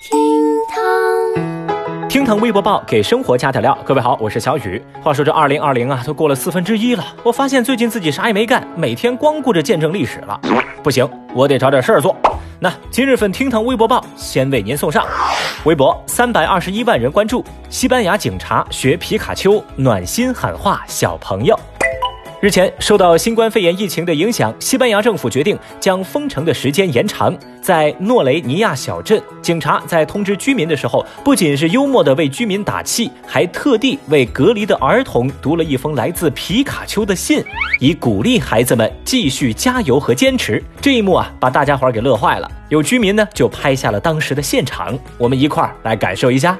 厅堂，厅堂微博报给生活加点料。各位好，我是小雨。话说这二零二零啊，都过了四分之一了，我发现最近自己啥也没干，每天光顾着见证历史了。不行，我得找点事儿做。那今日份厅堂微博报先为您送上，微博三百二十一万人关注，西班牙警察学皮卡丘暖心喊话小朋友。日前，受到新冠肺炎疫情的影响，西班牙政府决定将封城的时间延长。在诺雷尼亚小镇，警察在通知居民的时候，不仅是幽默地为居民打气，还特地为隔离的儿童读了一封来自皮卡丘的信，以鼓励孩子们继续加油和坚持。这一幕啊，把大家伙儿给乐坏了。有居民呢，就拍下了当时的现场，我们一块儿来感受一下。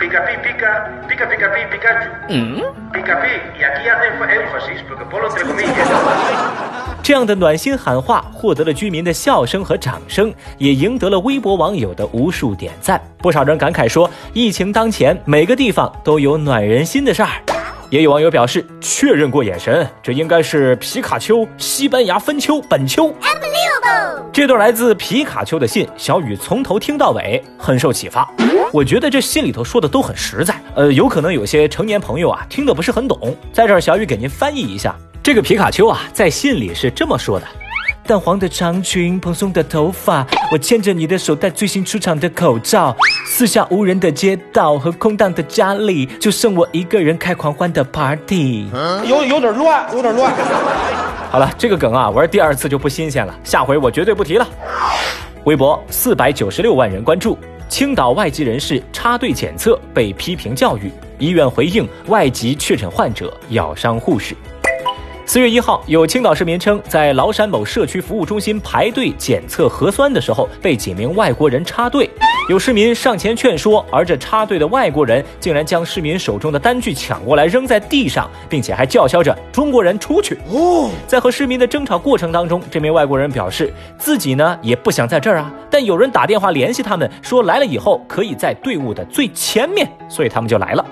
Pica pica pica, pica, pica pi, Pikachu. Pica pi, y aquí hacen fa- énfasis, porque ponlo entre comillas. 这样的暖心喊话获得了居民的笑声和掌声，也赢得了微博网友的无数点赞。不少人感慨说，疫情当前，每个地方都有暖人心的事儿。也有网友表示，确认过眼神，这应该是皮卡丘、西班牙分丘、本丘。这段来自皮卡丘的信，小雨从头听到尾，很受启发。我觉得这信里头说的都很实在，呃，有可能有些成年朋友啊听的不是很懂，在这儿小雨给您翻译一下。这个皮卡丘啊，在信里是这么说的：淡黄的长裙，蓬松的头发，我牵着你的手，戴最新出厂的口罩。四下无人的街道和空荡的家里，就剩我一个人开狂欢的 party。有有点乱，有点乱。好了，这个梗啊，玩第二次就不新鲜了，下回我绝对不提了。微博四百九十六万人关注，青岛外籍人士插队检测被批评教育，医院回应外籍确诊患者咬伤护士。四月一号，有青岛市民称，在崂山某社区服务中心排队检测核酸的时候，被几名外国人插队。有市民上前劝说，而这插队的外国人竟然将市民手中的单据抢过来扔在地上，并且还叫嚣着“中国人出去”。哦，在和市民的争吵过程当中，这名外国人表示自己呢也不想在这儿啊，但有人打电话联系他们，说来了以后可以在队伍的最前面，所以他们就来了。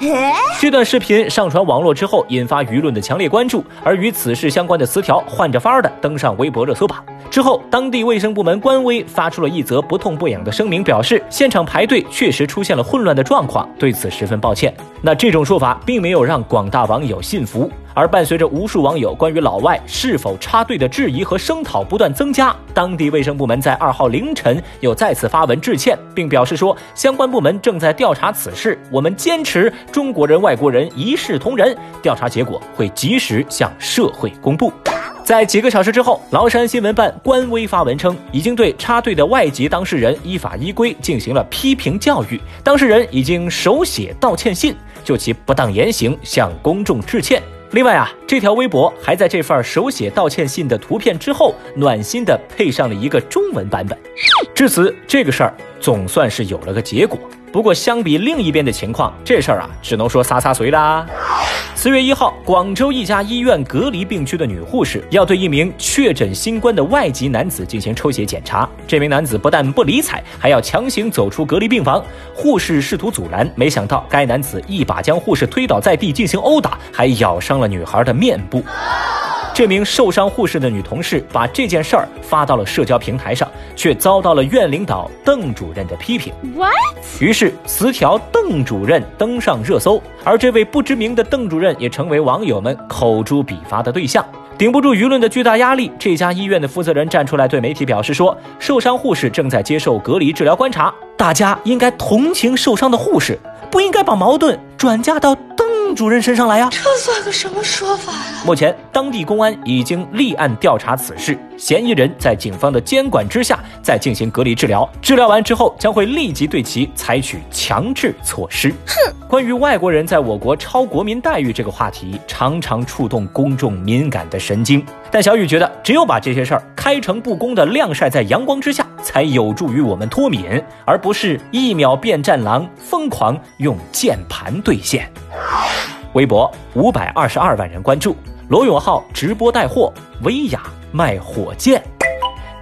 这段视频上传网络之后，引发舆论的强烈关注，而与此事相关的词条换着法儿的登上微博热搜榜。之后，当地卫生部门官微发出了一则不痛不痒的声明，表示现场排队确实出现了混乱的状况，对此十分抱歉。那这种说法并没有让广大网友信服，而伴随着无数网友关于老外是否插队的质疑和声讨不断增加，当地卫生部门在二号凌晨又再次发文致歉，并表示说相关部门正在调查此事，我们坚持中国人、外国人一视同仁，调查结果会及时向社会公布。在几个小时之后，崂山新闻办官微发文称，已经对插队的外籍当事人依法依规进行了批评教育，当事人已经手写道歉信，就其不当言行向公众致歉。另外啊，这条微博还在这份手写道歉信的图片之后，暖心的配上了一个中文版本。至此，这个事儿总算是有了个结果。不过，相比另一边的情况，这事儿啊，只能说洒洒水啦。四月一号，广州一家医院隔离病区的女护士要对一名确诊新冠的外籍男子进行抽血检查。这名男子不但不理睬，还要强行走出隔离病房。护士试图阻拦，没想到该男子一把将护士推倒在地进行殴打，还咬伤了女孩的面部。这名受伤护士的女同事把这件事儿发到了社交平台上，却遭到了院领导邓主任的批评。What？于是词条“邓主任”登上热搜，而这位不知名的邓主任也成为网友们口诛笔伐的对象。顶不住舆论的巨大压力，这家医院的负责人站出来对媒体表示说，受伤护士正在接受隔离治疗观察，大家应该同情受伤的护士，不应该把矛盾转嫁到邓主任身上来呀、这算个什么说法呀、目前，当地公安已经立案调查此事，嫌疑人在警方的监管之下再进行隔离治疗，治疗完之后将会立即对其采取强制措施。哼，关于外国人在我国超国民待遇这个话题，常常触动公众敏感的神经。但小雨觉得，只有把这些事儿开诚布公地晾晒在阳光之下，才有助于我们脱敏，而不是一秒变战狼，疯狂用键盘兑现。微博五百二十二万人关注，罗永浩直播带货，薇娅卖火箭。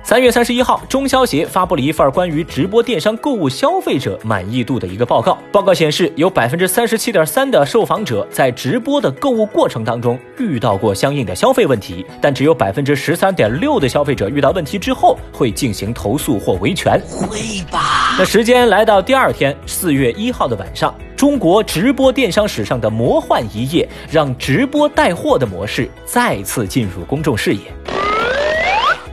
三月三十一号，中消协发布了一份关于直播电商购物消费者满意度的一个报告。报告显示，有百分之三十七点三的受访者在直播的购物过程当中遇到过相应的消费问题，但只有百分之十三点六的消费者遇到问题之后会进行投诉或维权。会吧？那时间来到第二天，四月一号的晚上，中国直播电商史上的魔幻一夜，让直播带货的模式再次进入公众视野。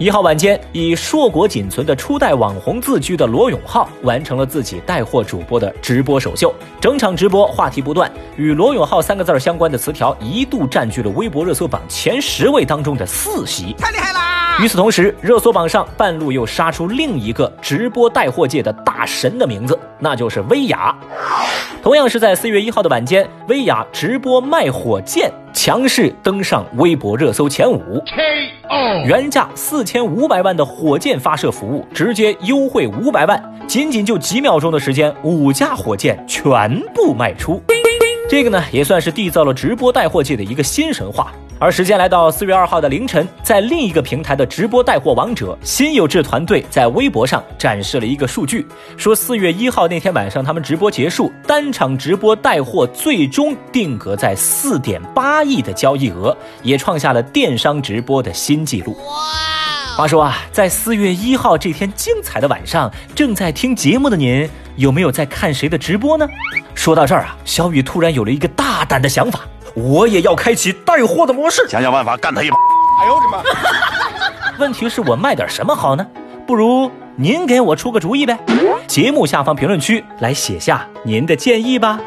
一号晚间，以硕果仅存的初代网红自居的罗永浩完成了自己带货主播的直播首秀。整场直播话题不断，与罗永浩三个字相关的词条一度占据了微博热搜榜前十位当中的四席，太厉害啦！与此同时，热搜榜上半路又杀出另一个直播带货界的大神的名字，那就是薇娅。同样是在四月一号的晚间，薇娅直播卖火箭，强势登上微博热搜前五。原价四千五百万的火箭发射服务，直接优惠五百万，仅仅就几秒钟的时间，五架火箭全部卖出。这个呢，也算是缔造了直播带货界的一个新神话。而时间来到四月二号的凌晨，在另一个平台的直播带货王者新有志团队在微博上展示了一个数据，说四月一号那天晚上他们直播结束，单场直播带货最终定格在四点八亿的交易额，也创下了电商直播的新纪录。哇！话说啊，在四月一号这天精彩的晚上，正在听节目的您有没有在看谁的直播呢？说到这儿啊，小雨突然有了一个大胆的想法。我也要开启带货的模式，想想办法干他一把。哎呦我的妈！问题是我卖点什么好呢？不如您给我出个主意呗。节目下方评论区来写下您的建议吧。